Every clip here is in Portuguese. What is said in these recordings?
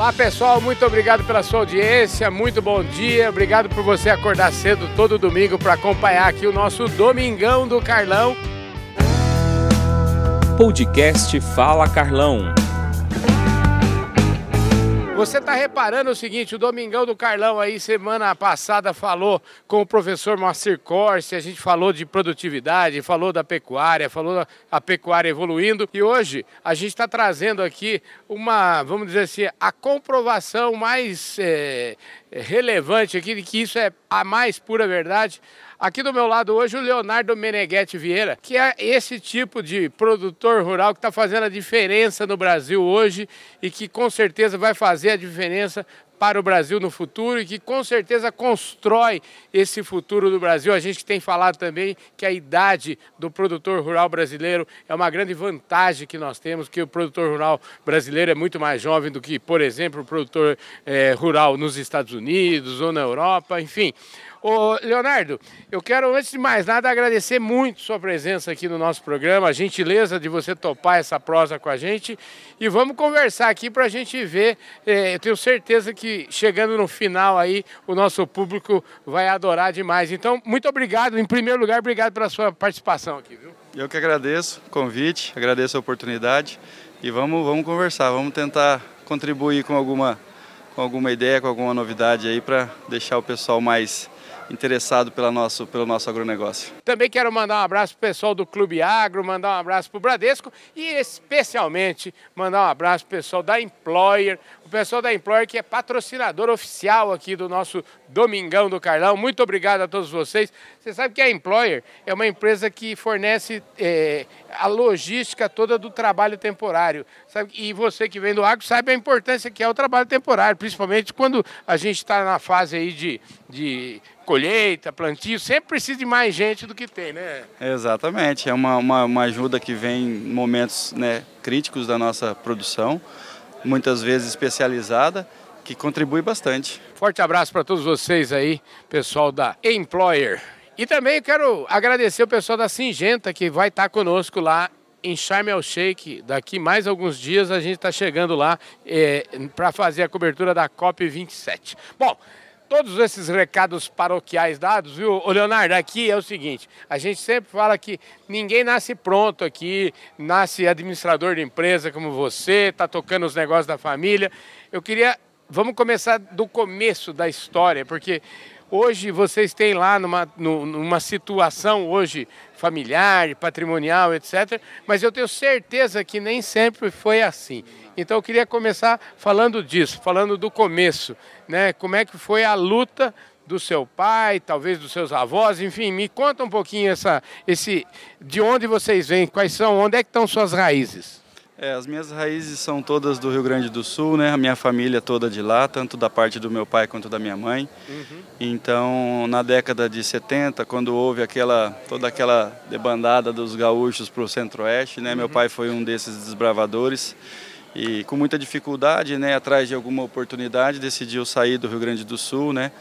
Olá pessoal, muito obrigado pela sua audiência, muito bom dia, obrigado por você acordar cedo todo domingo para acompanhar aqui o nosso Domingão do Carlão. Podcast Fala Carlão. Você está reparando o seguinte, o Domingão do Carlão aí, semana passada, falou com o professor Moacir Corse, a gente falou de produtividade, falou da pecuária, falou a pecuária evoluindo, e hoje a gente está trazendo aqui uma, vamos dizer assim, a comprovação mais é, relevante aqui de que isso é a mais pura verdade. Aqui do meu lado hoje o Leonardo Meneghetti Vieira, que é esse tipo de produtor rural que está fazendo a diferença no Brasil hoje e que com certeza vai fazer a diferença para o Brasil no futuro e que com certeza constrói esse futuro do Brasil. A gente tem falado também que a idade do produtor rural brasileiro é uma grande vantagem que nós temos, que o produtor rural brasileiro é muito mais jovem do que, por exemplo, o produtor é, rural nos Estados Unidos ou na Europa, enfim. Ô, Leonardo, eu quero, antes de mais nada, agradecer muito sua presença aqui no nosso programa, a gentileza de você topar essa prosa com a gente. E vamos conversar aqui para a gente ver. É, eu tenho certeza que chegando no final aí, o nosso público vai adorar demais. Então, muito obrigado. Em primeiro lugar, obrigado pela sua participação aqui, viu? Eu que agradeço o convite, agradeço a oportunidade e vamos, vamos conversar, vamos tentar contribuir com alguma, com alguma ideia, com alguma novidade aí para deixar o pessoal mais interessado pela nosso, pelo nosso agronegócio. Também quero mandar um abraço para o pessoal do Clube Agro, mandar um abraço para o Bradesco e especialmente mandar um abraço para o pessoal da Employer, o pessoal da Employer que é patrocinador oficial aqui do nosso Domingão do Carlão. Muito obrigado a todos vocês. Você sabe que a Employer é uma empresa que fornece é, a logística toda do trabalho temporário. Sabe? E você que vem do agro sabe a importância que é o trabalho temporário, principalmente quando a gente está na fase aí de, de colheita, plantio, sempre precisa de mais gente do que tem, né? Exatamente, é uma, uma, uma ajuda que vem em momentos né, críticos da nossa produção, muitas vezes especializada, que contribui bastante. Forte abraço para todos vocês aí, pessoal da Employer. E também quero agradecer o pessoal da Singenta que vai estar conosco lá em Sharm el Sheikh. Daqui mais alguns dias a gente está chegando lá é, para fazer a cobertura da COP27. Bom, todos esses recados paroquiais dados, viu? O Leonardo, aqui é o seguinte: a gente sempre fala que ninguém nasce pronto aqui, nasce administrador de empresa como você, está tocando os negócios da família. Eu queria. Vamos começar do começo da história, porque Hoje vocês têm lá numa, numa situação hoje familiar, patrimonial, etc. Mas eu tenho certeza que nem sempre foi assim. Então eu queria começar falando disso, falando do começo, né? Como é que foi a luta do seu pai, talvez dos seus avós, enfim, me conta um pouquinho essa, esse, de onde vocês vêm, quais são, onde é que estão suas raízes? É, as minhas raízes são todas do Rio Grande do Sul, né? A minha família toda de lá, tanto da parte do meu pai quanto da minha mãe. Uhum. Então, na década de 70, quando houve aquela toda aquela debandada dos gaúchos para o Centro-Oeste, né? Uhum. Meu pai foi um desses desbravadores e com muita dificuldade, né? Atrás de alguma oportunidade, decidiu sair do Rio Grande do Sul, né?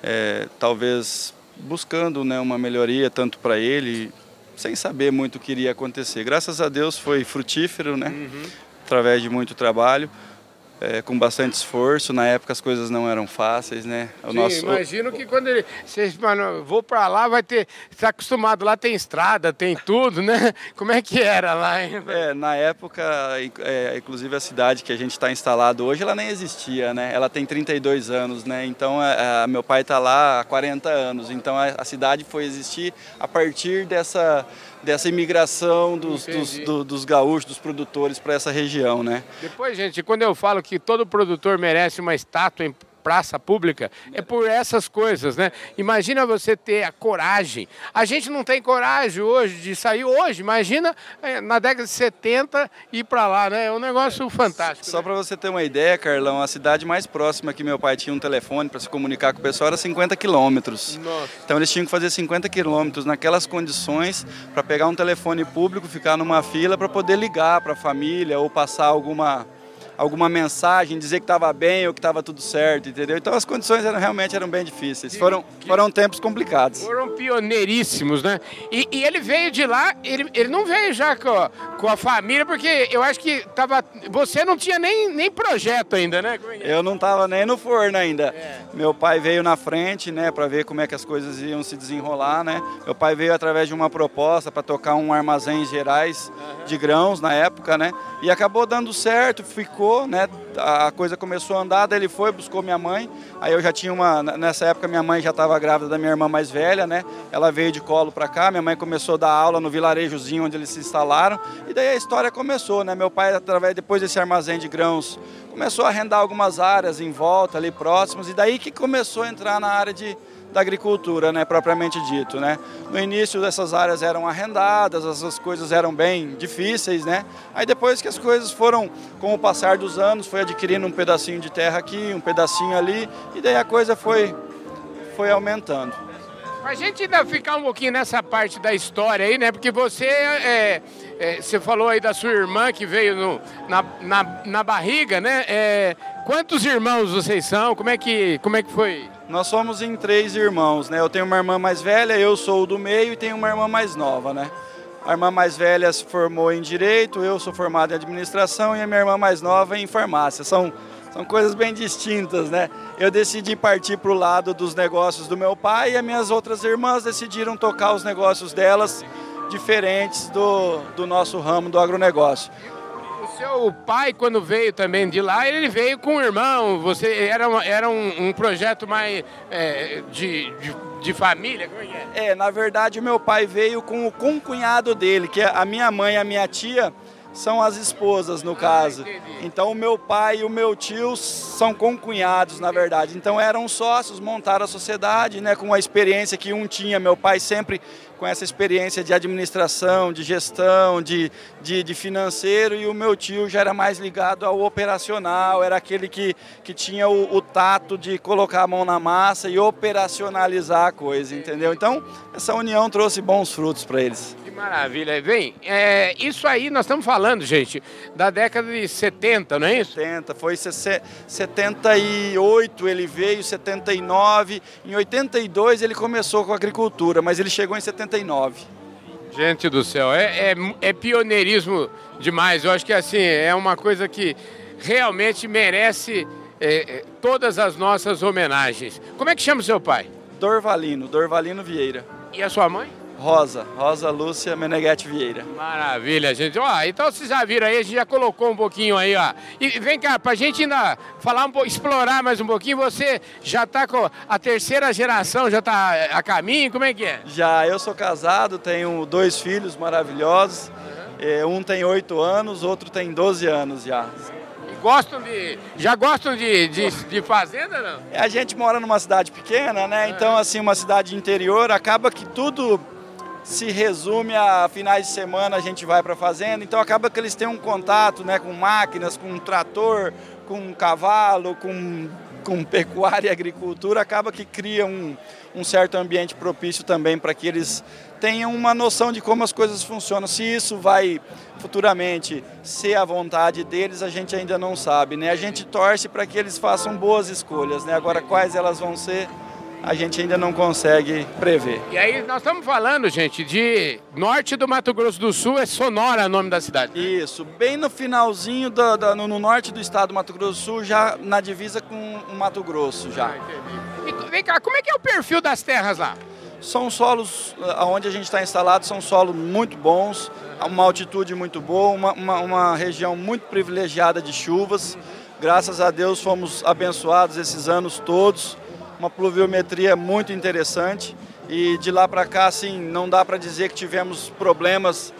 É, talvez buscando, né? Uma melhoria tanto para ele sem saber muito o que iria acontecer. Graças a Deus foi frutífero, né? Uhum. Através de muito trabalho é, com bastante esforço. Na época as coisas não eram fáceis, né? O Sim, nosso... imagino que quando ele, você, mano, vou para lá, vai ter, está acostumado lá tem estrada, tem tudo, né? Como é que era lá? Hein? É, na época, é, inclusive a cidade que a gente está instalado hoje, ela nem existia, né? Ela tem 32 anos, né? Então, a, a, meu pai está lá há 40 anos. Então, a, a cidade foi existir a partir dessa dessa imigração dos, dos, do, dos gaúchos, dos produtores para essa região, né? Depois, gente, quando eu falo que todo produtor merece uma estátua em praça pública é por essas coisas, né? Imagina você ter a coragem. A gente não tem coragem hoje de sair hoje. Imagina é, na década de 70 ir para lá, né? É um negócio fantástico. Só né? para você ter uma ideia, Carlão, a cidade mais próxima que meu pai tinha um telefone para se comunicar com o pessoal era 50 quilômetros. Então eles tinham que fazer 50 quilômetros naquelas condições para pegar um telefone público, ficar numa fila para poder ligar para a família ou passar alguma alguma mensagem, dizer que estava bem ou que estava tudo certo, entendeu? Então as condições eram, realmente eram bem difíceis. Foram, foram tempos complicados. Foram pioneiríssimos, né? E, e ele veio de lá, ele, ele não veio já com a, com a família, porque eu acho que tava, você não tinha nem, nem projeto ainda, né? É? Eu não estava nem no forno ainda. É. Meu pai veio na frente, né, para ver como é que as coisas iam se desenrolar, né? Meu pai veio através de uma proposta para tocar um armazém gerais uhum. de grãos na época, né? E acabou dando certo, ficou, né? A coisa começou a andar, daí ele foi, buscou minha mãe. Aí eu já tinha uma. Nessa época minha mãe já estava grávida da minha irmã mais velha, né? Ela veio de colo para cá, minha mãe começou a dar aula no vilarejozinho onde eles se instalaram. E daí a história começou, né? Meu pai, através depois desse armazém de grãos, começou a arrendar algumas áreas em volta, ali próximas, e daí que começou a entrar na área de da agricultura, né, propriamente dito, né. No início essas áreas eram arrendadas, essas coisas eram bem difíceis, né. Aí depois que as coisas foram, com o passar dos anos, foi adquirindo um pedacinho de terra aqui, um pedacinho ali, e daí a coisa foi, foi aumentando. A gente ainda ficar um pouquinho nessa parte da história aí, né? Porque você, é, é, você falou aí da sua irmã que veio no, na, na, na barriga, né? É, quantos irmãos vocês são? Como é que, como é que foi? Nós somos em três irmãos, né? Eu tenho uma irmã mais velha, eu sou o do meio e tenho uma irmã mais nova, né? A irmã mais velha se formou em Direito, eu sou formado em Administração e a minha irmã mais nova em Farmácia. São, são coisas bem distintas, né? Eu decidi partir para o lado dos negócios do meu pai e as minhas outras irmãs decidiram tocar os negócios delas diferentes do, do nosso ramo do agronegócio seu pai, quando veio também de lá, ele veio com o irmão. Você era, era um, um projeto mais é, de, de, de, família? Como é, é? é, na verdade, meu pai veio com o concunhado dele, que é a minha mãe e a minha tia são as esposas, no ah, caso. então, o meu pai e o meu tio são concunhados, na verdade. Então, eram sócios, montaram a sociedade, né, com a experiência que um tinha. Meu pai sempre com essa experiência de administração, de gestão, de, de, de, financeiro, e o meu tio já era mais ligado ao operacional, era aquele que, que tinha o, o tato de colocar a mão na massa e operacionalizar a coisa, entendeu? Então, essa união trouxe bons frutos para eles. Que maravilha. Bem, é, isso aí nós estamos falando, gente, da década de 70, não é isso? 70, foi 78 ele veio, 79, em 82 ele começou com a agricultura, mas ele chegou em 79 69. Gente do céu, é, é, é pioneirismo demais. Eu acho que assim, é uma coisa que realmente merece é, é, todas as nossas homenagens. Como é que chama o seu pai? Dorvalino, Dorvalino Vieira. E a sua mãe? Rosa, Rosa Lúcia Meneghetti Vieira. Maravilha, gente. Ó, então vocês já viram aí, a gente já colocou um pouquinho aí, ó. E vem cá, pra gente ainda falar um pouco, explorar mais um pouquinho, você já tá com a terceira geração, já tá a caminho, como é que é? Já, eu sou casado, tenho dois filhos maravilhosos. Uhum. Um tem oito anos, outro tem 12 anos já gostam de. Já gostam de, de, de, fazenda, não? A gente mora numa cidade pequena, né? Então, assim, uma cidade interior, acaba que tudo se resume a finais de semana a gente vai para a fazenda, então acaba que eles têm um contato né, com máquinas, com um trator, com um cavalo, com, com pecuária e agricultura, acaba que cria um, um certo ambiente propício também para que eles tenham uma noção de como as coisas funcionam. Se isso vai futuramente ser a vontade deles, a gente ainda não sabe. Né? A gente torce para que eles façam boas escolhas. Né? Agora, quais elas vão ser, a gente ainda não consegue prever. E aí nós estamos falando, gente, de norte do Mato Grosso do Sul, é Sonora o nome da cidade. Né? Isso, bem no finalzinho, do, do, no, no, norte do estado do Mato Grosso do Sul, já na divisa com o Mato Grosso já. Ah, e, vem cá, como é que é o perfil das terras lá? São solos, eh, onde a gente está instalado, são solos muito bons, uma altitude muito boa, uma, uma, uma região muito privilegiada de chuvas. Graças a Deus fomos abençoados esses anos todos uma pluviometria muito interessante e de lá para cá, assim, não dá para dizer que tivemos problemas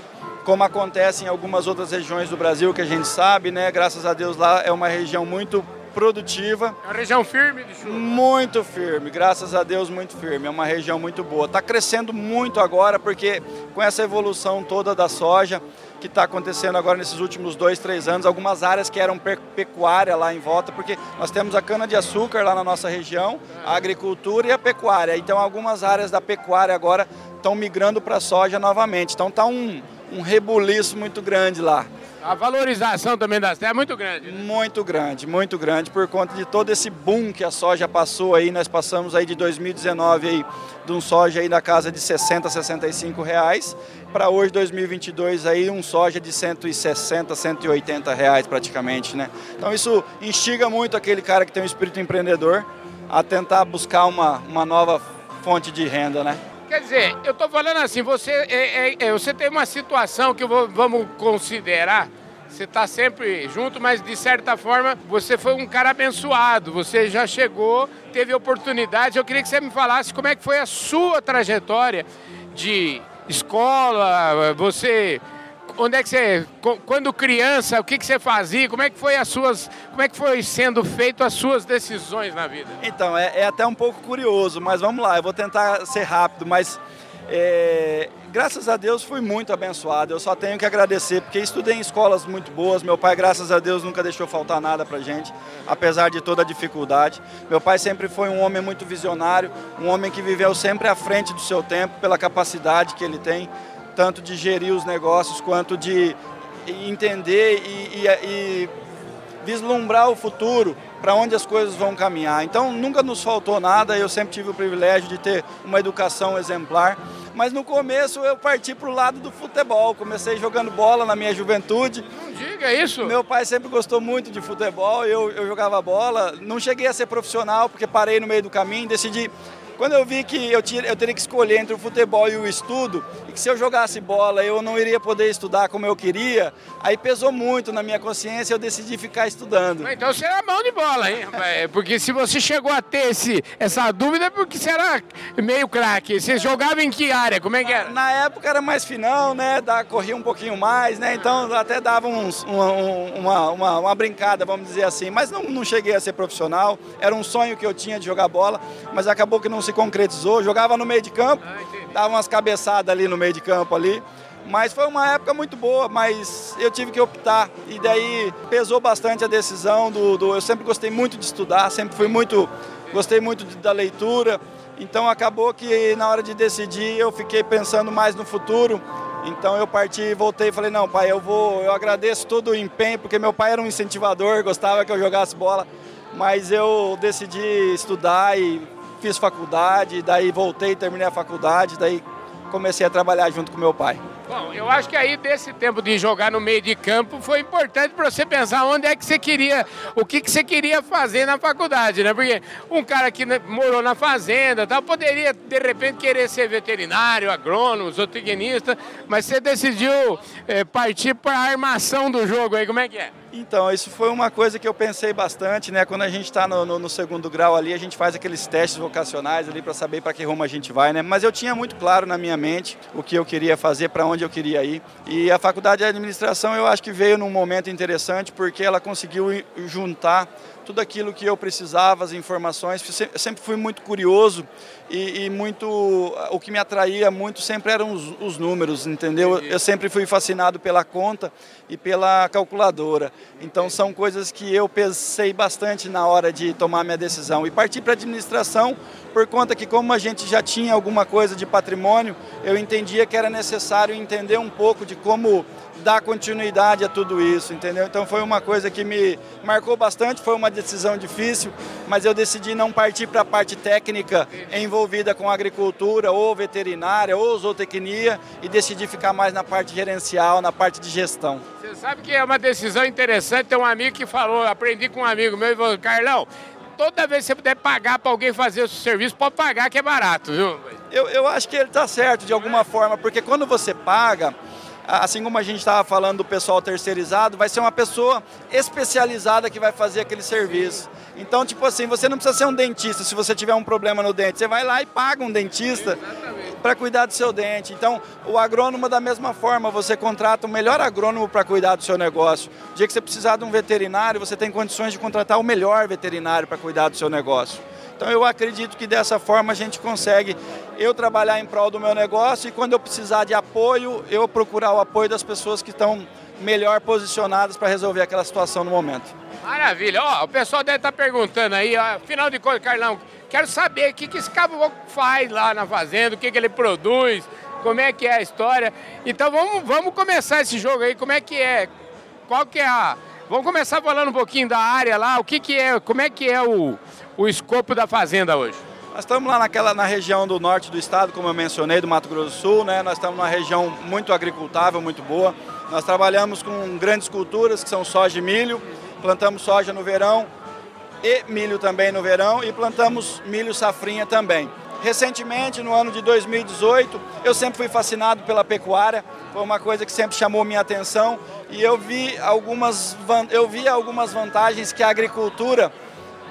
como acontece em algumas outras regiões do Brasil que a gente sabe, né? Graças a Deus lá é uma região muito produtiva. É uma região firme de chuva. Muito firme, graças a Deus muito firme. É uma região muito boa. Está crescendo muito agora porque com essa evolução toda da soja, que está acontecendo agora nesses últimos dois, três anos, algumas áreas que eram pecuária lá em volta, porque nós temos a cana-de-açúcar lá na nossa região, a agricultura e a pecuária. Então, algumas áreas da pecuária agora estão migrando para a soja novamente. Então, está um, um rebuliço muito grande lá. A valorização também das terras é muito grande. Né? Muito grande, muito grande, por conta de todo esse boom que a soja passou aí. Nós passamos aí de 2019 aí, de um soja aí na casa de 60, 65 reais, para hoje, 2022, aí um soja de 160, 180 reais praticamente, né? Então isso instiga muito aquele cara que tem um espírito empreendedor a tentar buscar uma, uma nova fonte de renda, né? Quer dizer, eu estou falando assim, você, é, é, é, você tem uma situação que vou, vamos considerar, você está sempre junto, mas de certa forma você foi um cara abençoado, você já chegou, teve oportunidades. Eu queria que você me falasse como é que foi a sua trajetória de escola, você onde é que você, quando criança, o que, que você fazia? Como é que foi as suas, como é que foi sendo feito as suas decisões na vida? Então é, é até um pouco curioso, mas vamos lá, eu vou tentar ser rápido, mas é, graças a Deus fui muito abençoado. Eu só tenho que agradecer porque estudei em escolas muito boas. Meu pai, graças a Deus, nunca deixou faltar nada para gente, apesar de toda a dificuldade. Meu pai sempre foi um homem muito visionário, um homem que viveu sempre à frente do seu tempo pela capacidade que ele tem tanto de gerir os negócios quanto de entender e, e, e vislumbrar o futuro, para onde as coisas vão caminhar. Então nunca nos faltou nada, eu sempre tive o privilégio de ter uma educação exemplar. Mas no começo eu parti para o lado do futebol, comecei jogando bola na minha juventude. Não diga isso! Meu pai sempre gostou muito de futebol, eu, eu jogava bola. Não cheguei a ser profissional porque parei no meio do caminho, decidi quando eu vi que eu, tinha, eu teria que escolher entre o futebol e o estudo, que se eu jogasse bola eu não iria poder estudar como eu queria, aí pesou muito na minha consciência e eu decidi ficar estudando. Então você era mão de bola, hein? É, porque se você chegou a ter esse, essa dúvida é porque você era meio craque. Você jogava em que área? Como é que era? Na época era mais finão, né? Da, corria um pouquinho mais, né? Então até dava uns, uma, uma, uma, uma, brincada, vamos dizer assim. Mas não, não cheguei a ser profissional. Era um sonho que eu tinha de jogar bola, mas acabou que não se concretizou. Jogava no meio de campo, ah, dava umas cabeçadas ali no meio de campo ali. Mas foi uma época muito boa, mas eu tive que optar. E daí pesou bastante a decisão do, do eu sempre gostei muito de estudar, sempre fui muito, gostei muito de, da leitura. Então acabou que na hora de decidir eu fiquei pensando mais no futuro. Então eu parti, voltei e falei, não, pai, eu vou, eu agradeço todo o empenho, porque meu pai era um incentivador, gostava que eu jogasse bola, mas eu decidi estudar e fiz faculdade, daí voltei, terminei a faculdade, daí comecei a trabalhar junto com meu pai. Bom, eu acho que aí desse tempo de jogar no meio de campo foi importante para você pensar onde é que você queria, o que, que você queria fazer na faculdade, né? Porque um cara que morou na fazenda, tal, poderia de repente querer ser veterinário, agrônomo, zootecnista, mas você decidiu é, partir para a armação do jogo aí, como é que é? Então, isso foi uma coisa que eu pensei bastante, né? Quando a gente está no, no, no, segundo grau ali, a gente faz aqueles testes vocacionais ali para saber para que rumo a gente vai, né? Mas eu tinha muito claro na minha mente o que eu queria fazer, para onde eu queria ir. E a faculdade de administração eu acho que veio num momento interessante porque ela conseguiu juntar tudo aquilo que eu precisava, as informações. Eu sempre fui muito curioso e, e muito. O que me atraía muito sempre eram os, os números, entendeu? Eu sempre fui fascinado pela conta e pela calculadora. Então são coisas que eu pensei bastante na hora de tomar minha decisão. E parti para a administração por conta que, como a gente já tinha alguma coisa de patrimônio, eu entendia que era necessário entender um pouco de como dar continuidade a tudo isso, entendeu? Então foi uma coisa que me marcou bastante, foi uma decisão difícil, mas eu decidi não partir para a parte técnica envolvida com agricultura ou veterinária ou zootecnia e decidi ficar mais na parte gerencial, na parte de gestão. Você sabe que é uma decisão interessante, tem um amigo que falou, aprendi com um amigo meu e falou, Carlão, toda vez que você puder pagar para alguém fazer o seu serviço, pode pagar que é barato, viu? Eu, eu acho que ele está certo de alguma forma, porque quando você paga, assim como a gente estava falando do pessoal terceirizado, vai ser uma pessoa especializada que vai fazer aquele serviço. Então, tipo assim, você não precisa ser um dentista se você tiver um problema no dente. Você vai lá e paga um dentista para cuidar do seu dente. Então, o agrônomo, da mesma forma, você contrata o melhor agrônomo para cuidar do seu negócio. O dia que você precisar de um veterinário, você tem condições de contratar o melhor veterinário para cuidar do seu negócio. Então eu acredito que dessa forma a gente consegue eu trabalhar em prol do meu negócio e quando eu precisar de apoio, eu procurar o apoio das pessoas que estão melhor posicionadas para resolver aquela situação no momento. Maravilha. Ó, o pessoal deve estar tá perguntando aí, afinal de contas, Carlão, quero saber o que, que esse caboclo faz lá na fazenda, o que, que ele produz, como é que é a história. Então vamos, vamos começar esse jogo aí, como é que é qual que é a... Vamos começar falando um pouquinho da área lá, o que que é, como é que é o, o escopo da fazenda hoje? Nós estamos lá naquela, na região do norte do estado, como eu mencionei, do Mato Grosso do Sul, né? Nós estamos numa região muito agricultável, muito boa. Nós trabalhamos com grandes culturas, que são soja e milho. Plantamos soja no verão e milho também no verão e plantamos milho safrinha também. Recentemente, no ano de 2018, eu sempre fui fascinado pela pecuária, foi uma coisa que sempre chamou minha atenção e eu vi algumas, eu vi algumas vantagens que a agricultura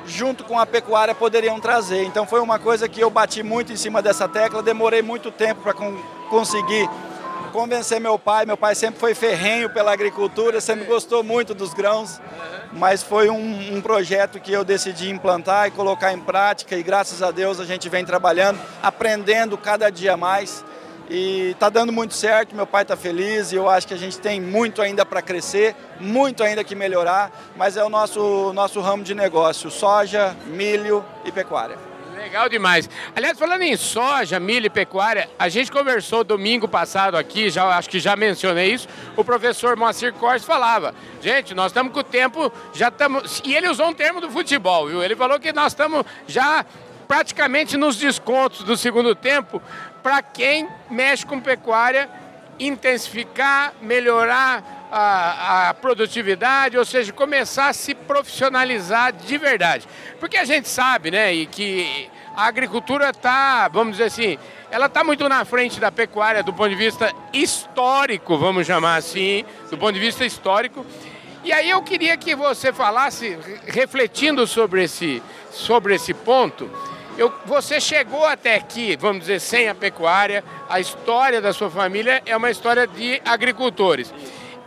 junto com a pecuária poderiam trazer. Então foi uma coisa que eu bati muito em cima dessa tecla, demorei muito tempo para conseguir convencer meu pai. Meu pai sempre foi ferrenho pela agricultura, sempre gostou muito dos grãos, mas foi um, um, projeto que eu decidi implantar e colocar em prática e graças a Deus a gente vem trabalhando, aprendendo cada dia mais e está dando muito certo. Meu pai está feliz e eu acho que a gente tem muito ainda para crescer, muito ainda que melhorar, mas é o nosso, nosso ramo de negócio: soja, milho e pecuária. Legal demais. Aliás, falando em soja, milho e pecuária, a gente conversou domingo passado aqui, já acho que já mencionei isso. O professor Moacir Cortes falava: gente, nós estamos com o tempo, já estamos. E ele usou um termo do futebol, viu? Ele falou que nós estamos já praticamente nos descontos do segundo tempo para quem mexe com pecuária intensificar, melhorar a, a, produtividade, ou seja, começar a se profissionalizar de verdade. Porque a gente sabe, né, e que a agricultura está, vamos dizer assim, ela está muito na frente da pecuária do ponto de vista histórico, vamos chamar assim, do ponto de vista histórico. E aí eu queria que você falasse, refletindo sobre esse, sobre esse ponto, eu, você chegou até aqui, vamos dizer, sem a pecuária, a história da sua família é uma história de agricultores.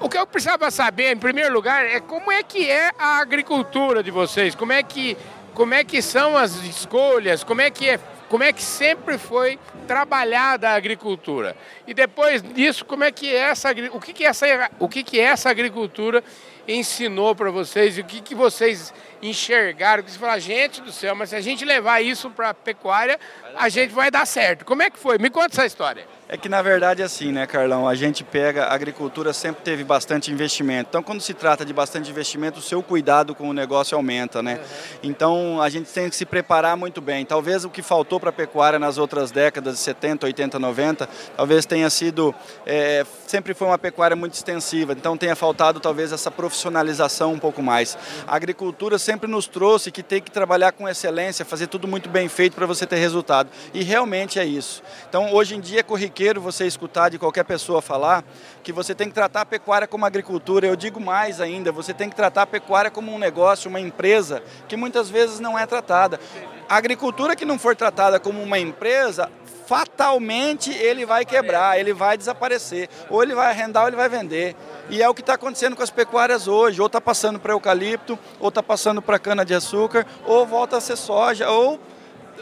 O que eu precisava saber, em primeiro lugar, é como é que é a agricultura de vocês, como é que, como é que são as escolhas, como é que é, como é que sempre foi trabalhada a agricultura. E depois disso, como é que é essa, o que que essa, o que que essa agricultura ensinou para vocês e o que que vocês enxergaram, que você fala, gente do céu, mas se a gente levar isso para a pecuária, a gente vai dar certo. Como é que foi? Me conta essa história. É que na verdade é assim, né, Carlão? A gente pega, a agricultura sempre teve bastante investimento. Então, quando se trata de bastante investimento, o seu cuidado com o negócio aumenta, né? Uhum. Então, a gente tem que se preparar muito bem. Talvez o que faltou para a pecuária nas outras décadas, 70, 80, 90, talvez tenha sido. É, sempre foi uma pecuária muito extensiva. Então, tenha faltado talvez essa profissionalização um pouco mais. A agricultura sempre nos trouxe que tem que trabalhar com excelência, fazer tudo muito bem feito para você ter resultado. E realmente é isso. Então, hoje em dia é corriqueiro você escutar de qualquer pessoa falar que você tem que tratar a pecuária como agricultura. Eu digo mais ainda, você tem que tratar a pecuária como um negócio, uma empresa, que muitas vezes não é tratada. A agricultura que não for tratada como uma empresa, fatalmente ele vai quebrar, ele vai desaparecer. Ou ele vai arrendar ou ele vai vender. E é o que está acontecendo com as pecuárias hoje. Ou está passando para eucalipto, ou está passando para cana-de-açúcar, ou volta a ser soja, ou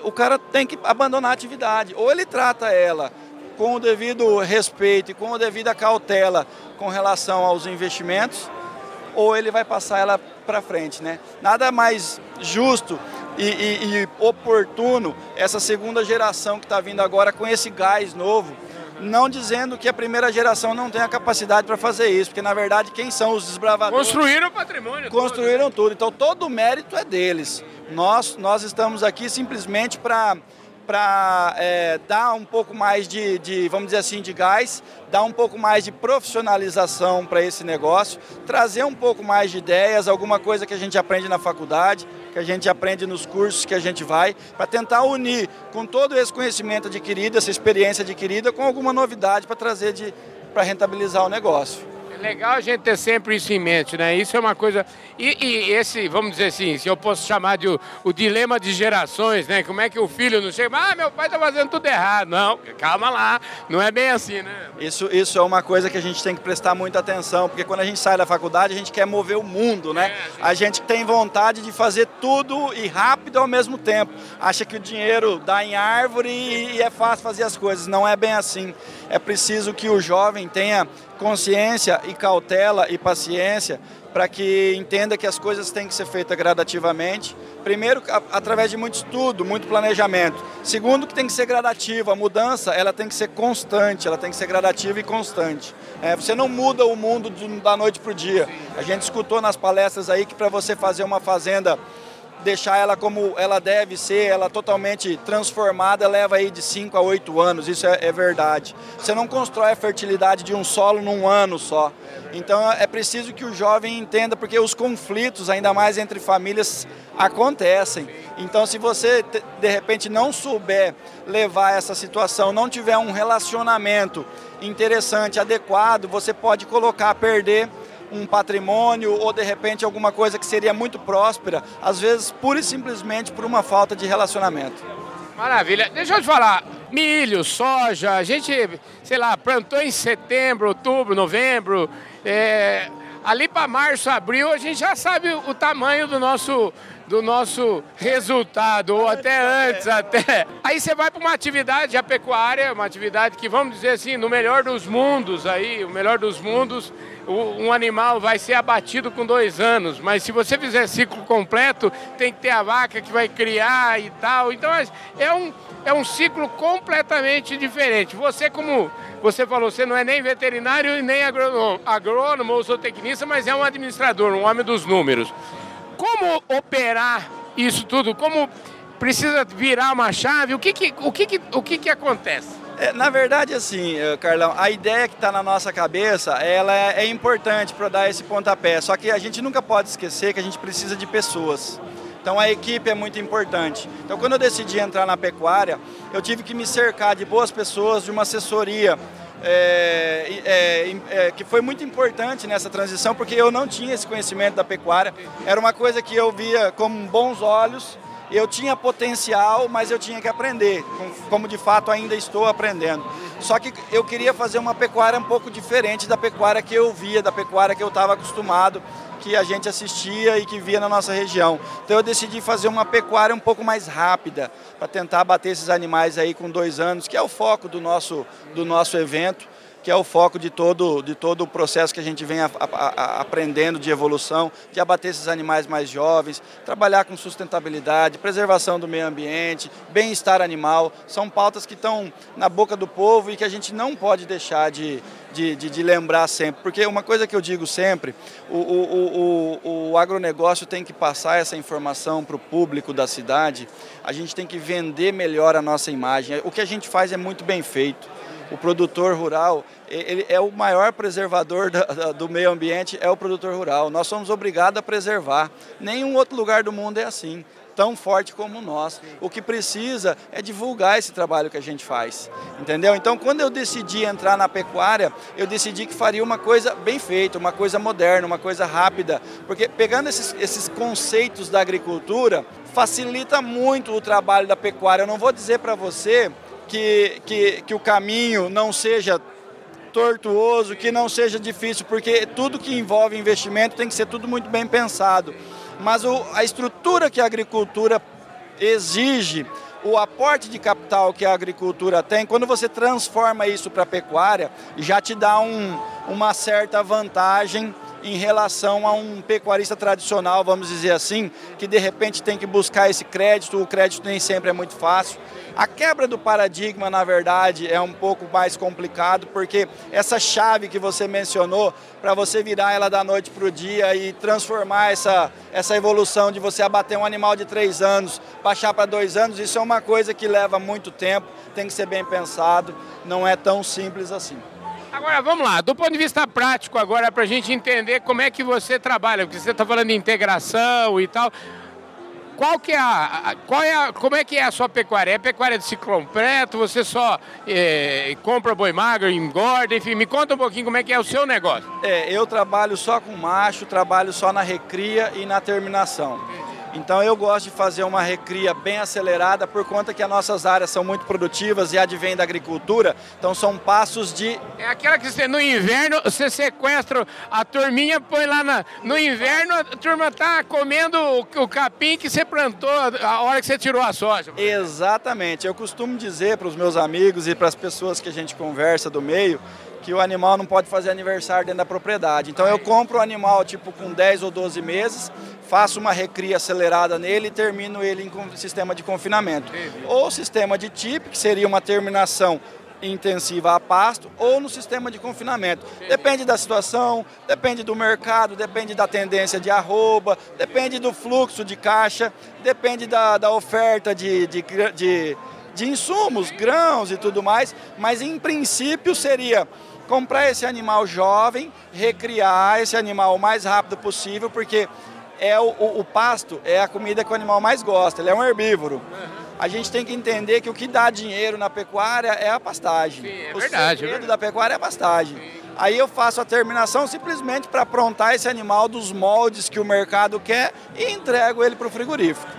o cara tem que abandonar a atividade. Ou ele trata ela com o devido respeito e com a devida cautela com relação aos investimentos, ou ele vai passar ela para frente, né? Nada mais justo e, e, e oportuno essa segunda geração que está vindo agora com esse gás novo, não dizendo que a primeira geração não tem a capacidade para fazer isso, porque na verdade quem são os desbravadores? Construíram o patrimônio. Construíram todo. tudo. Então todo o mérito é deles. Nós, nós estamos aqui simplesmente para para é, dar um pouco mais de, de, vamos dizer assim, de gás, dar um pouco mais de profissionalização para esse negócio, trazer um pouco mais de ideias, alguma coisa que a gente aprende na faculdade, que a gente aprende nos cursos que a gente vai, para tentar unir com todo esse conhecimento adquirido, essa experiência adquirida, com alguma novidade para trazer para rentabilizar o negócio legal a gente ter sempre isso em mente, né? Isso é uma coisa. E, e esse, vamos dizer assim, se eu posso chamar de o, o, dilema de gerações, né? Como é que o filho não chega, ah, meu pai tá fazendo tudo errado. Não, calma lá, não é bem assim, né? Isso, isso é uma coisa que a gente tem que prestar muita atenção, porque quando a gente sai da faculdade, a gente quer mover o mundo, né? É, a gente tem vontade de fazer tudo e rápido ao mesmo tempo. Acha que o dinheiro dá em árvore e, e é fácil fazer as coisas. Não é bem assim. É preciso que o jovem tenha consciência e cautela e paciência para que entenda que as coisas têm que ser feitas gradativamente, Primeiro, através de muito estudo, muito planejamento. Segundo, que tem que ser gradativo. A mudança ela tem que ser constante, ela tem que ser gradativa e constante. É, você não muda o mundo da noite para o dia. A gente escutou nas palestras aí que para você fazer uma fazenda deixar ela como ela deve ser, ela totalmente transformada, leva aí de 5 a 8 anos, isso é, é, verdade. Você não constrói a fertilidade de um solo num ano só. Então é preciso que o jovem entenda, porque os conflitos, ainda mais entre famílias, acontecem. Então se você de repente não souber levar essa situação, não tiver um relacionamento interessante, adequado, você pode colocar a perder um patrimônio ou de repente alguma coisa que seria muito próspera, às vezes pura e simplesmente por uma falta de relacionamento. Maravilha. Deixa eu te falar, milho, soja, a gente, sei lá, plantou em setembro, outubro, novembro, é, ali para março, abril, a gente já sabe o tamanho do nosso do nosso resultado, ou até antes, até. Aí você vai para uma atividade, a pecuária, uma atividade que, vamos dizer assim, no melhor dos mundos aí, o melhor dos mundos, um animal vai ser abatido com dois anos, mas se você fizer ciclo completo, tem que ter a vaca que vai criar e tal. Então é um, é um ciclo completamente diferente. Você, como você falou, você não é nem veterinário e nem agrônomo, agrônomo ou zootecnista, mas é um administrador, um homem dos números. Como operar isso tudo? Como precisa virar uma chave? O que, que, o que, que, o que, que acontece? É, na verdade, assim, eh, Carlão, a ideia que está na nossa cabeça, ela é, é importante para dar esse pontapé. Só que a gente nunca pode esquecer que a gente precisa de pessoas. Então a equipe é muito importante. Então quando eu decidi entrar na pecuária, eu tive que me cercar de boas pessoas, de uma assessoria é, é, é, que foi muito importante nessa transição, porque eu não tinha esse conhecimento da pecuária. Era uma coisa que eu via com bons olhos eu tinha potencial, mas eu tinha que aprender, como de fato ainda estou aprendendo. Só que eu queria fazer uma pecuária um pouco diferente da pecuária que eu via, da pecuária que eu estava acostumado, que a gente assistia e que via na nossa região. Então eu decidi fazer uma pecuária um pouco mais rápida, para tentar bater esses animais aí com dois anos, que é o foco do nosso, do nosso evento que é o foco de todo, de todo o processo que a gente vem a, a, a, aprendendo de evolução, de abater esses animais mais jovens, trabalhar com sustentabilidade, preservação do meio ambiente, bem-estar animal, são pautas que estão na boca do povo e que a gente não pode deixar de, de, de, de lembrar sempre. Porque uma coisa que eu digo sempre, o, o, o, o agronegócio tem que passar essa informação para o público da cidade, a gente tem que vender melhor a nossa imagem. O que a gente faz é muito bem feito o produtor rural, ele é o maior preservador do meio ambiente, é o produtor rural. Nós somos obrigados a preservar. Nenhum outro lugar do mundo é assim tão forte como nós. O que precisa é divulgar esse trabalho que a gente faz, entendeu? Então, quando eu decidi entrar na pecuária, eu decidi que faria uma coisa bem feita, uma coisa moderna, uma coisa rápida, porque pegando esses, esses conceitos da agricultura, facilita muito o trabalho da pecuária. Eu não vou dizer para você que, que, que o caminho não seja tortuoso, que não seja difícil, porque tudo que envolve investimento tem que ser tudo muito bem pensado. Mas o, a estrutura que a agricultura exige, o aporte de capital que a agricultura tem, quando você transforma isso para pecuária, já te dá um, uma certa vantagem em relação a um pecuarista tradicional, vamos dizer assim, que de repente tem que buscar esse crédito, o crédito nem sempre é muito fácil. A quebra do paradigma, na verdade, é um pouco mais complicado, porque essa chave que você mencionou, para você virar ela da noite para o dia e transformar essa, essa evolução de você abater um animal de três anos, baixar para dois anos, isso é uma coisa que leva muito tempo, tem que ser bem pensado, não é tão simples assim. Agora vamos lá, do ponto de vista prático agora para a gente entender como é que você trabalha, porque você está falando de integração e tal qual que é a, qual é a, como é que é a sua pecuária? É pecuária de ciclo completo? Você só é, compra boi magro, engorda, enfim, me conta um pouquinho como é que é o seu negócio. É, eu trabalho só com macho, trabalho só na recria e na terminação. Então eu gosto de fazer uma recria bem acelerada por conta que as nossas áreas são muito produtivas e advém da agricultura. Então são passos de. É aquela que você no inverno você sequestra a turminha, põe lá na, no inverno, a turma tá comendo o, o capim que você plantou a hora que você tirou a soja. Exatamente. Eu costumo dizer para os meus amigos e para as pessoas que a gente conversa do meio que o animal não pode fazer aniversário dentro da propriedade. Então eu compro o animal tipo com 10 ou 12 meses, faço uma recria acelerada nele e termino ele em sistema de confinamento. Ou sistema de TIP, que seria uma terminação intensiva a pasto ou no sistema de confinamento. Depende da situação, depende do mercado, depende da tendência de arroba, depende do fluxo de caixa, depende da, da oferta de, de, de, de insumos, grãos e tudo mais, mas em princípio seria comprar esse animal jovem, recriar esse animal o mais rápido possível, porque é o, o, o, pasto é a comida que o animal mais gosta, ele é um herbívoro. A gente tem que entender que o que dá dinheiro na pecuária é a pastagem. Sim, é o verdade. segredo é da pecuária é a pastagem. Sim. Aí eu faço a terminação simplesmente para aprontar esse animal dos moldes que o mercado quer e entrego ele para o frigorífico.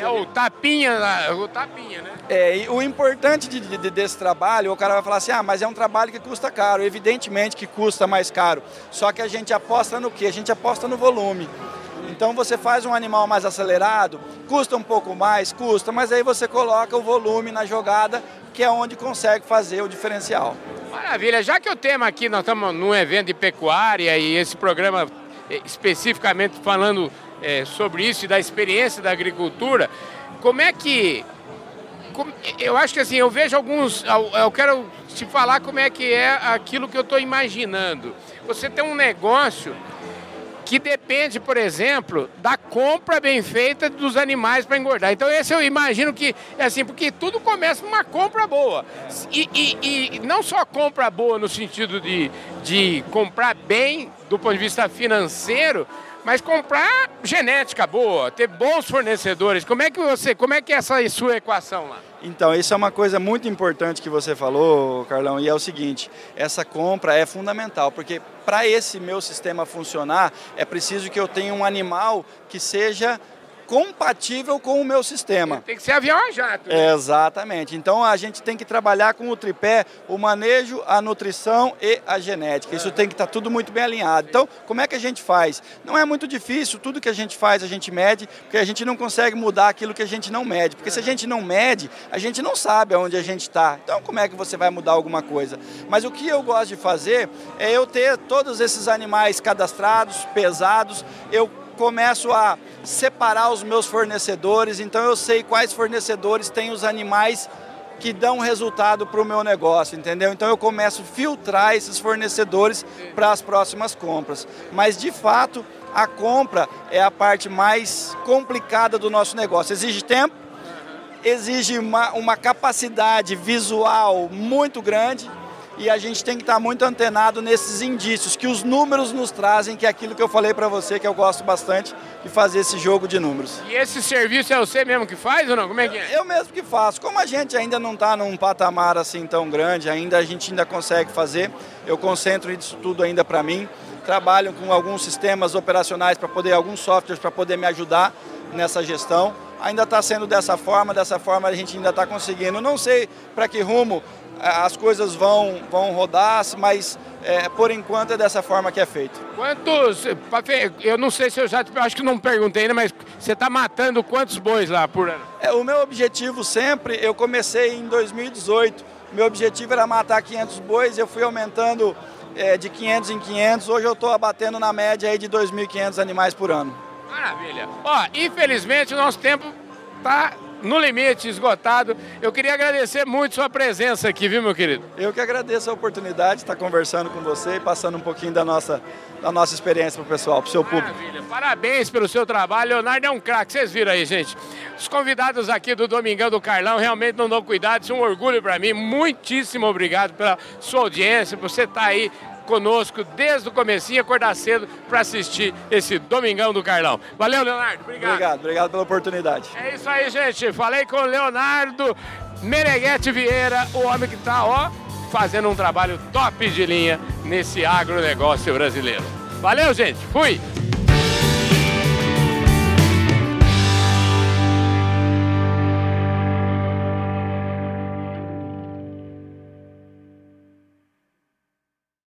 É o tapinha, o tapinha, né? É, e o importante de, de, desse trabalho, o cara vai falar assim, ah, mas é um trabalho que custa caro. Evidentemente que custa mais caro. Só que a gente aposta no quê? A gente aposta no volume. Então você faz um animal mais acelerado, custa um pouco mais, custa, mas aí você coloca o volume na jogada, que é onde consegue fazer o diferencial. Maravilha, já que o tema aqui, nós estamos num evento de pecuária e esse programa eh, especificamente falando é, sobre isso e da experiência da agricultura, como é que. Como, eu acho que assim, eu vejo alguns. Eu quero te falar como é que é aquilo que eu estou imaginando. Você tem um negócio que depende, por exemplo, da compra bem feita dos animais para engordar. Então esse eu imagino que é assim, porque tudo começa com uma compra boa. E, e, e, não só compra boa no sentido de, de comprar bem do ponto de vista financeiro, mas comprar genética boa, ter bons fornecedores. Como é que você, como é que é essa sua equação lá? Então, isso é uma coisa muito importante que você falou, Carlão, e é o seguinte: essa compra é fundamental, porque para esse meu sistema funcionar, é preciso que eu tenha um animal que seja compatível com o meu sistema. Tem que ser avião a jato. Né? Exatamente. Então a gente tem que trabalhar com o tripé, o manejo, a nutrição e a genética. Isso tem que estar tá tudo muito bem alinhado. Então, como é que a gente faz? Não é muito difícil, tudo que a gente faz a gente mede, porque a gente não consegue mudar aquilo que a gente não mede. Porque se a gente não mede, a gente não sabe aonde a gente está. Então, como é que você vai mudar alguma coisa? Mas o que eu gosto de fazer é eu ter todos esses animais cadastrados, pesados, eu começo a separar os meus fornecedores, então eu sei quais fornecedores têm os animais que dão resultado para o meu negócio, entendeu? Então eu começo a filtrar esses fornecedores para as próximas compras. Mas de fato, a compra é a parte mais complicada do nosso negócio. Exige tempo, exige uma, uma capacidade visual muito grande e a gente tem que estar muito antenado nesses indícios que os números nos trazem, que é aquilo que eu falei para você, que eu gosto bastante de fazer esse jogo de números. E esse serviço é você mesmo que faz ou não? Como é que é? Eu mesmo que faço. Como a gente ainda não está num patamar assim tão grande, ainda a gente ainda consegue fazer, eu concentro isso tudo ainda para mim. Trabalho com alguns sistemas operacionais para poder, alguns softwares para poder me ajudar nessa gestão. Ainda está sendo dessa forma, dessa forma a gente ainda está conseguindo. Não sei para que rumo as coisas vão, vão rodar, mas é, por enquanto é dessa forma que é feito. Quantos, eu não sei se eu já, acho que não perguntei ainda, mas você está matando quantos bois lá por ano? É, o meu objetivo sempre, eu comecei em 2018, meu objetivo era matar 500 bois, eu fui aumentando é, de 500 em 500, hoje eu estou abatendo na média aí de 2.500 animais por ano. Maravilha. Ó, infelizmente o nosso tempo está no limite, esgotado. Eu queria agradecer muito sua presença aqui, viu, meu querido? Eu que agradeço a oportunidade de estar conversando com você e passando um pouquinho da nossa, da nossa experiência para o pessoal, para o seu público. Maravilha. Parabéns pelo seu trabalho. Leonardo é um craque, vocês viram aí, gente. Os convidados aqui do Domingão do Carlão realmente não dão cuidado, isso é um orgulho para mim. Muitíssimo obrigado pela sua audiência, por você estar tá aí conosco desde o comecinho, acordar cedo para assistir esse Domingão do Carlão. Valeu, Leonardo. Obrigado. Obrigado, obrigado pela oportunidade. É isso aí, gente. Falei com o Leonardo Meneghete Vieira, o homem que está, ó, fazendo um trabalho top de linha nesse agronegócio brasileiro. Valeu, gente. Fui.